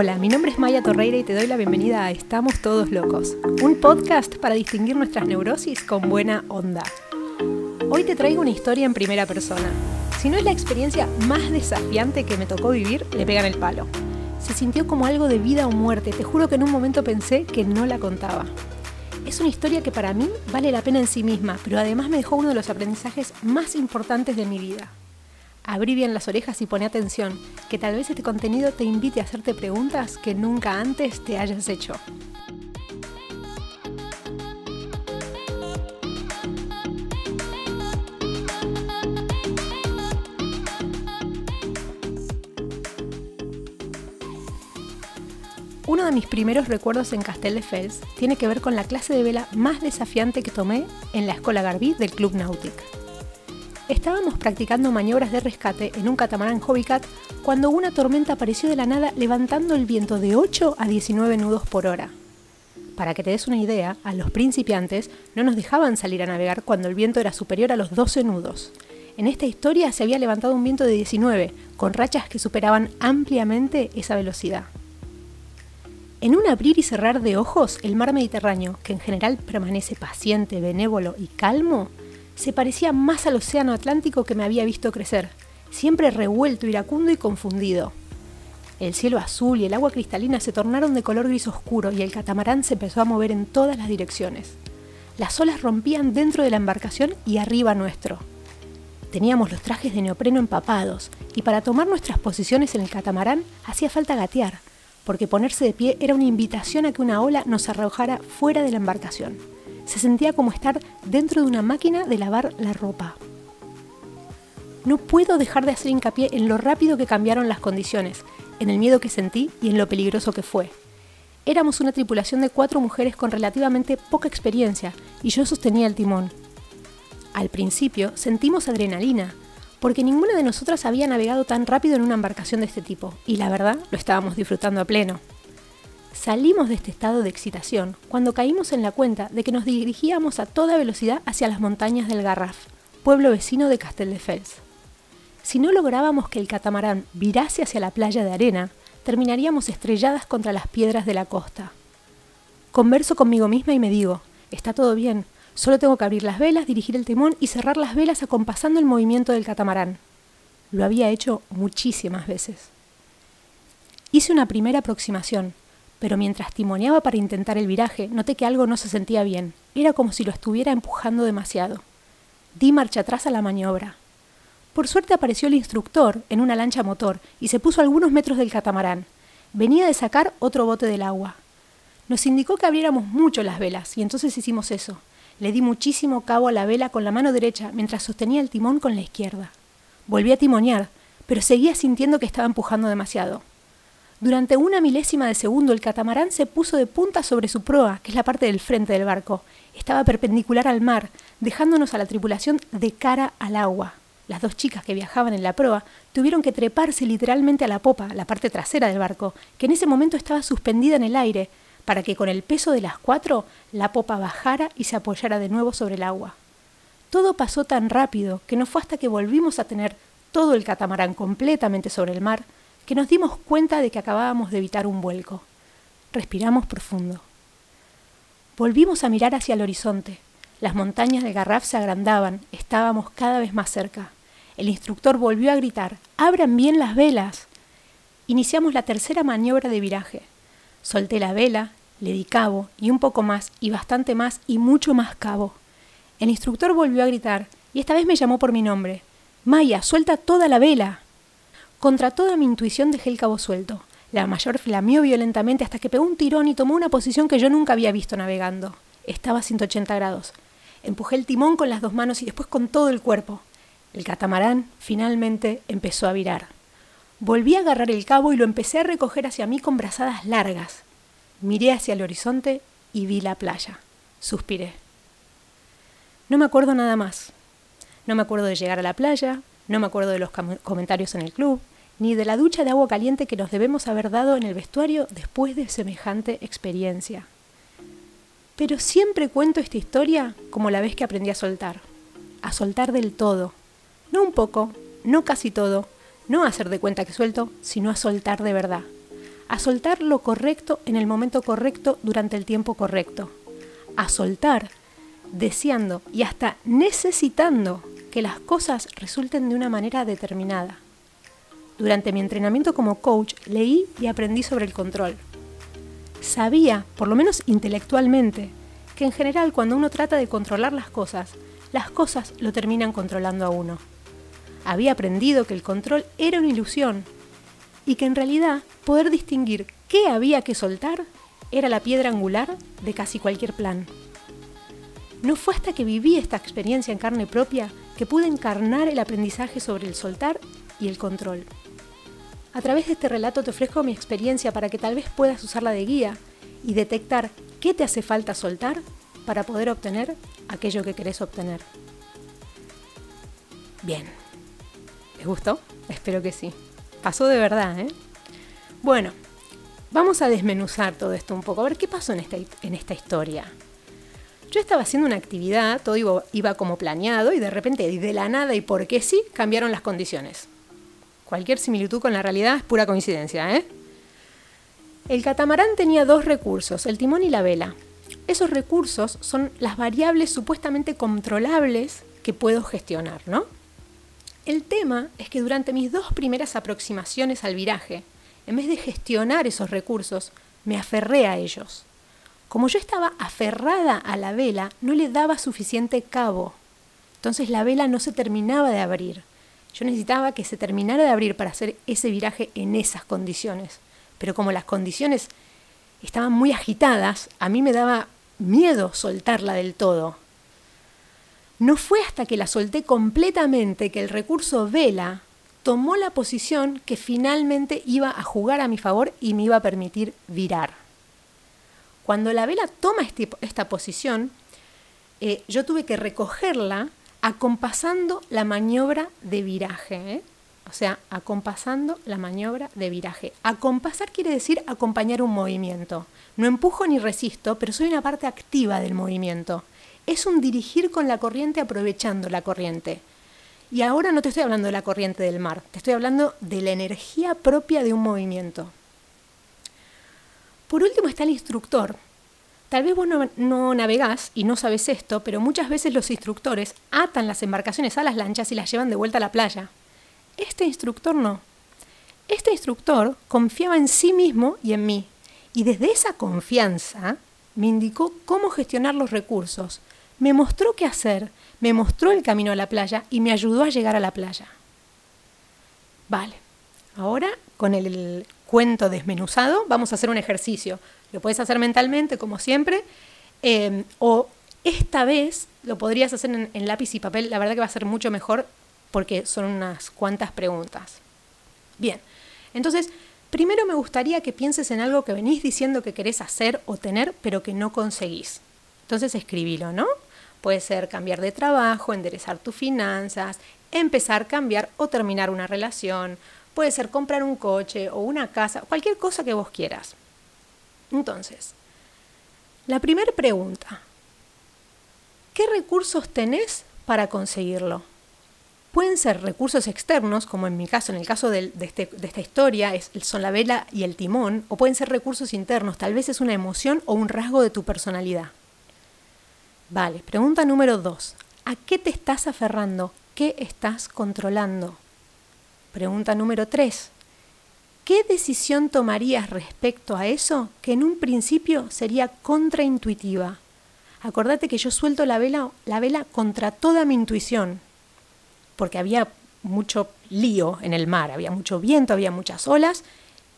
Hola, mi nombre es Maya Torreira y te doy la bienvenida a Estamos Todos Locos, un podcast para distinguir nuestras neurosis con buena onda. Hoy te traigo una historia en primera persona. Si no es la experiencia más desafiante que me tocó vivir, le pegan el palo. Se sintió como algo de vida o muerte, te juro que en un momento pensé que no la contaba. Es una historia que para mí vale la pena en sí misma, pero además me dejó uno de los aprendizajes más importantes de mi vida. Abrí bien las orejas y pone atención, que tal vez este contenido te invite a hacerte preguntas que nunca antes te hayas hecho. Uno de mis primeros recuerdos en Castelldefels tiene que ver con la clase de vela más desafiante que tomé en la Escuela Garbí del Club Nautic. Estábamos practicando maniobras de rescate en un catamarán Hobbycat cuando una tormenta apareció de la nada levantando el viento de 8 a 19 nudos por hora. Para que te des una idea, a los principiantes no nos dejaban salir a navegar cuando el viento era superior a los 12 nudos. En esta historia se había levantado un viento de 19, con rachas que superaban ampliamente esa velocidad. En un abrir y cerrar de ojos, el mar Mediterráneo, que en general permanece paciente, benévolo y calmo, se parecía más al océano Atlántico que me había visto crecer, siempre revuelto, iracundo y confundido. El cielo azul y el agua cristalina se tornaron de color gris oscuro y el catamarán se empezó a mover en todas las direcciones. Las olas rompían dentro de la embarcación y arriba nuestro. Teníamos los trajes de neopreno empapados y para tomar nuestras posiciones en el catamarán hacía falta gatear, porque ponerse de pie era una invitación a que una ola nos arrojara fuera de la embarcación se sentía como estar dentro de una máquina de lavar la ropa. No puedo dejar de hacer hincapié en lo rápido que cambiaron las condiciones, en el miedo que sentí y en lo peligroso que fue. Éramos una tripulación de cuatro mujeres con relativamente poca experiencia y yo sostenía el timón. Al principio sentimos adrenalina, porque ninguna de nosotras había navegado tan rápido en una embarcación de este tipo, y la verdad lo estábamos disfrutando a pleno. Salimos de este estado de excitación cuando caímos en la cuenta de que nos dirigíamos a toda velocidad hacia las montañas del Garraf, pueblo vecino de Castelldefels. Si no lográbamos que el catamarán virase hacia la playa de arena, terminaríamos estrelladas contra las piedras de la costa. Converso conmigo misma y me digo, está todo bien, solo tengo que abrir las velas, dirigir el timón y cerrar las velas acompasando el movimiento del catamarán. Lo había hecho muchísimas veces. Hice una primera aproximación, pero mientras timoneaba para intentar el viraje, noté que algo no se sentía bien. Era como si lo estuviera empujando demasiado. Di marcha atrás a la maniobra. Por suerte apareció el instructor en una lancha motor y se puso a algunos metros del catamarán. Venía de sacar otro bote del agua. Nos indicó que abriéramos mucho las velas y entonces hicimos eso. Le di muchísimo cabo a la vela con la mano derecha mientras sostenía el timón con la izquierda. Volví a timonear, pero seguía sintiendo que estaba empujando demasiado. Durante una milésima de segundo el catamarán se puso de punta sobre su proa, que es la parte del frente del barco. Estaba perpendicular al mar, dejándonos a la tripulación de cara al agua. Las dos chicas que viajaban en la proa tuvieron que treparse literalmente a la popa, la parte trasera del barco, que en ese momento estaba suspendida en el aire, para que con el peso de las cuatro la popa bajara y se apoyara de nuevo sobre el agua. Todo pasó tan rápido que no fue hasta que volvimos a tener todo el catamarán completamente sobre el mar que nos dimos cuenta de que acabábamos de evitar un vuelco. Respiramos profundo. Volvimos a mirar hacia el horizonte. Las montañas de Garraf se agrandaban, estábamos cada vez más cerca. El instructor volvió a gritar, ¡abran bien las velas! Iniciamos la tercera maniobra de viraje. Solté la vela, le di cabo, y un poco más, y bastante más, y mucho más cabo. El instructor volvió a gritar, y esta vez me llamó por mi nombre. Maya, suelta toda la vela. Contra toda mi intuición dejé el cabo suelto. La mayor flameó violentamente hasta que pegó un tirón y tomó una posición que yo nunca había visto navegando. Estaba a 180 grados. Empujé el timón con las dos manos y después con todo el cuerpo. El catamarán finalmente empezó a virar. Volví a agarrar el cabo y lo empecé a recoger hacia mí con brazadas largas. Miré hacia el horizonte y vi la playa. Suspiré. No me acuerdo nada más. No me acuerdo de llegar a la playa, no me acuerdo de los comentarios en el club, ni de la ducha de agua caliente que nos debemos haber dado en el vestuario después de semejante experiencia. Pero siempre cuento esta historia como la vez que aprendí a soltar, a soltar del todo, no un poco, no casi todo, no a hacer de cuenta que suelto, sino a soltar de verdad, a soltar lo correcto en el momento correcto durante el tiempo correcto, a soltar, deseando y hasta necesitando que las cosas resulten de una manera determinada. Durante mi entrenamiento como coach leí y aprendí sobre el control. Sabía, por lo menos intelectualmente, que en general cuando uno trata de controlar las cosas, las cosas lo terminan controlando a uno. Había aprendido que el control era una ilusión y que en realidad poder distinguir qué había que soltar era la piedra angular de casi cualquier plan. No fue hasta que viví esta experiencia en carne propia que pude encarnar el aprendizaje sobre el soltar y el control. A través de este relato te ofrezco mi experiencia para que tal vez puedas usarla de guía y detectar qué te hace falta soltar para poder obtener aquello que querés obtener. Bien. ¿Les gustó? Espero que sí. Pasó de verdad, ¿eh? Bueno, vamos a desmenuzar todo esto un poco. A ver qué pasó en esta, en esta historia. Yo estaba haciendo una actividad, todo iba, como planeado y de repente, de la nada y porque sí, cambiaron las condiciones. Cualquier similitud con la realidad es pura coincidencia, ¿eh? El catamarán tenía dos recursos, el timón y la vela. Esos recursos son las variables supuestamente controlables que puedo gestionar, ¿no? El tema es que durante mis dos primeras aproximaciones al viraje, en vez de gestionar esos recursos, me aferré a ellos. Como yo estaba aferrada a la vela, no le daba suficiente cabo. Entonces la vela no se terminaba de abrir. Yo necesitaba que se terminara de abrir para hacer ese viraje en esas condiciones. Pero como las condiciones estaban muy agitadas, a mí me daba miedo soltarla del todo. No fue hasta que la solté completamente que el recurso vela tomó la posición que finalmente iba a jugar a mi favor y me iba a permitir virar. Cuando la vela toma este, esta posición, eh, yo tuve que recogerla acompasando la maniobra de viraje. ¿eh? O sea, acompasando la maniobra de viraje. Acompasar quiere decir acompañar un movimiento. No empujo ni resisto, pero soy una parte activa del movimiento. Es un dirigir con la corriente aprovechando la corriente. Y ahora no te estoy hablando de la corriente del mar, te estoy hablando de la energía propia de un movimiento. Por último está el instructor. Tal vez vos no, navegás y no sabes esto, pero muchas veces los instructores atan las embarcaciones a las lanchas y las llevan de vuelta a la playa. Este instructor no. Este instructor confiaba en sí mismo y en mí. Y desde esa confianza me indicó cómo gestionar los recursos, me mostró qué hacer, me mostró el camino a la playa y me ayudó a llegar a la playa. Vale, ahora con el cuento desmenuzado vamos a hacer un ejercicio. Lo puedes hacer mentalmente, como siempre, eh, o esta vez lo podrías hacer en, en lápiz y papel. La verdad que va a ser mucho mejor porque son unas cuantas preguntas. Bien, entonces, primero me gustaría que pienses en algo que venís diciendo que querés hacer o tener, pero que no conseguís. Entonces, escribilo, ¿no? Puede ser cambiar de trabajo, enderezar tus finanzas, empezar, cambiar o terminar una relación. Puede ser comprar un coche o una casa, cualquier cosa que vos quieras. Entonces, la primera pregunta, ¿qué recursos tenés para conseguirlo? Pueden ser recursos externos, como en mi caso, en el caso de, este, de esta historia, es, son la vela y el timón, o pueden ser recursos internos, tal vez es una emoción o un rasgo de tu personalidad. Vale, pregunta número dos. ¿A qué te estás aferrando? ¿Qué estás controlando? Pregunta número tres. ¿Qué decisión tomarías respecto a eso que en un principio sería contraintuitiva? Acordate que yo suelto la vela, la vela contra toda mi intuición, porque había mucho lío en el mar, había mucho viento, había muchas olas,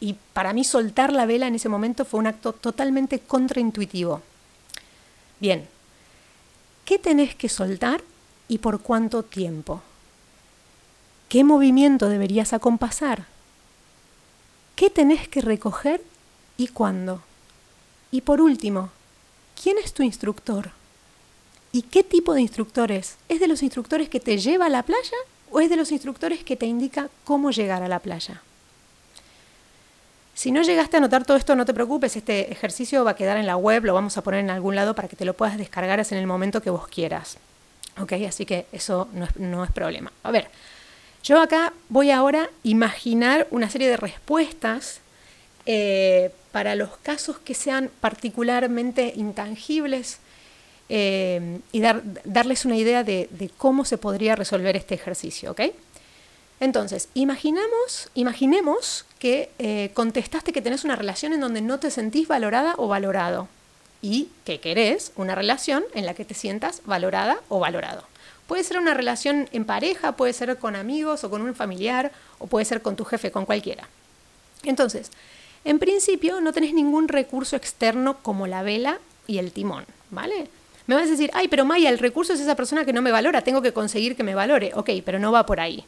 y para mí soltar la vela en ese momento fue un acto totalmente contraintuitivo. Bien, ¿qué tenés que soltar y por cuánto tiempo? ¿Qué movimiento deberías acompasar? ¿Qué tenés que recoger y cuándo? Y por último, ¿quién es tu instructor? ¿Y qué tipo de instructor es? ¿Es de los instructores que te lleva a la playa o es de los instructores que te indica cómo llegar a la playa? Si no llegaste a anotar todo esto, no te preocupes, este ejercicio va a quedar en la web, lo vamos a poner en algún lado para que te lo puedas descargar en el momento que vos quieras. ¿Ok? Así que eso no es, no es problema. A ver, yo acá voy ahora a imaginar una serie de respuestas eh, para los casos que sean particularmente intangibles eh, y darles una idea de, cómo se podría resolver este ejercicio. Entonces, imaginamos, imaginemos que eh, contestaste que tenés una relación en donde no te sentís valorada o valorado y que querés una relación en la que te sientas valorada o valorado. Puede ser una relación en pareja, puede ser con amigos o con un familiar, o puede ser con tu jefe, con cualquiera. Entonces, en principio no tenés ningún recurso externo como la vela y el timón, ¿vale? Me vas a decir, ay, pero Maya, el recurso es esa persona que no me valora, tengo que conseguir que me valore. Ok, pero no va por ahí.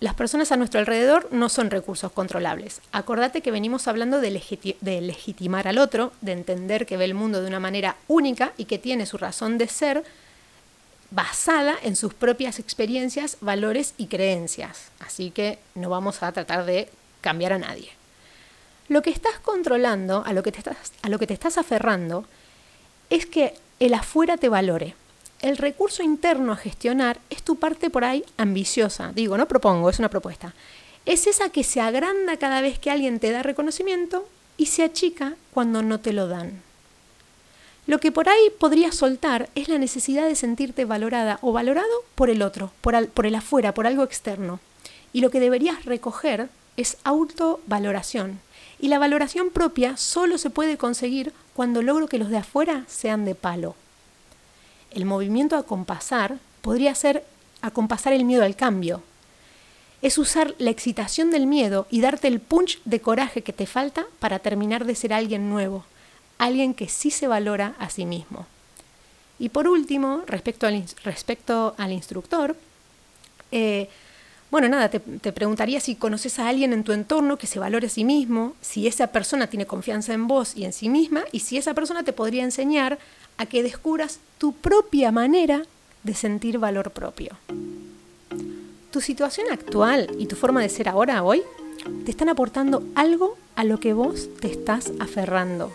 Las personas a nuestro alrededor no son recursos controlables. Acordate que venimos hablando de, legitimar al otro, de entender que ve el mundo de una manera única y que tiene su razón de ser basada en sus propias experiencias, valores y creencias. Así que no vamos a tratar de cambiar a nadie. Lo que estás controlando, a lo que te estás aferrando, es que el afuera te valore. El recurso interno a gestionar es tu parte por ahí ambiciosa. Digo, no propongo, es una propuesta. Es esa que se agranda cada vez que alguien te da reconocimiento y se achica cuando no te lo dan. Lo que por ahí podrías soltar es la necesidad de sentirte valorada o valorado por el otro, por, el afuera, por algo externo. Y lo que deberías recoger es autovaloración. Y la valoración propia solo se puede conseguir cuando logro que los de afuera sean de palo. El movimiento a compasar podría ser acompasar el miedo al cambio. Es usar la excitación del miedo y darte el punch de coraje que te falta para terminar de ser alguien nuevo, alguien que sí se valora a sí mismo. Y por último, respecto al, respecto al instructor, eh, bueno, nada, te, preguntaría si conoces a alguien en tu entorno que se valore a sí mismo, si esa persona tiene confianza en vos y en sí misma, y si esa persona te podría enseñar a que descubras tu propia manera de sentir valor propio. Tu situación actual y tu forma de ser ahora, hoy, te están aportando algo a lo que vos te estás aferrando.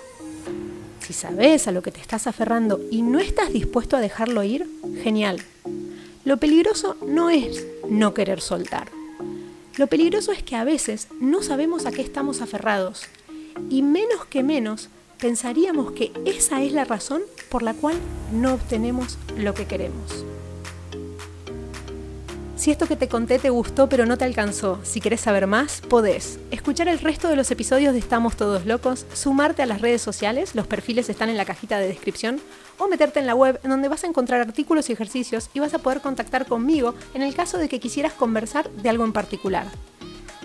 Si sabes a lo que te estás aferrando y no estás dispuesto a dejarlo ir, genial. Lo peligroso no es no querer soltar. Lo peligroso es que a veces no sabemos a qué estamos aferrados y menos que menos pensaríamos que esa es la razón por la cual no obtenemos lo que queremos. Si esto que te conté te gustó pero no te alcanzó, si querés saber más, podés escuchar el resto de los episodios de Estamos Todos Locos, sumarte a las redes sociales, los perfiles están en la cajita de descripción, o meterte en la web en donde vas a encontrar artículos y ejercicios y vas a poder contactar conmigo en el caso de que quisieras conversar de algo en particular.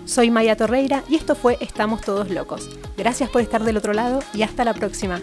Soy Maya Torreira y esto fue Estamos Todos Locos. Gracias por estar del otro lado y hasta la próxima.